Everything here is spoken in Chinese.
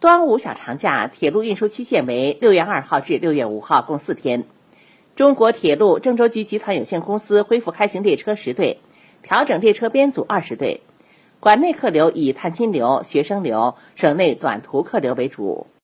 端午小长假，铁路运输期限为六月二号至六月五号，共四天。中国铁路郑州局集团有限公司恢复开行列车十对，调整列车编组二十对，管内客流以探亲流、学生流、省内短途客流为主。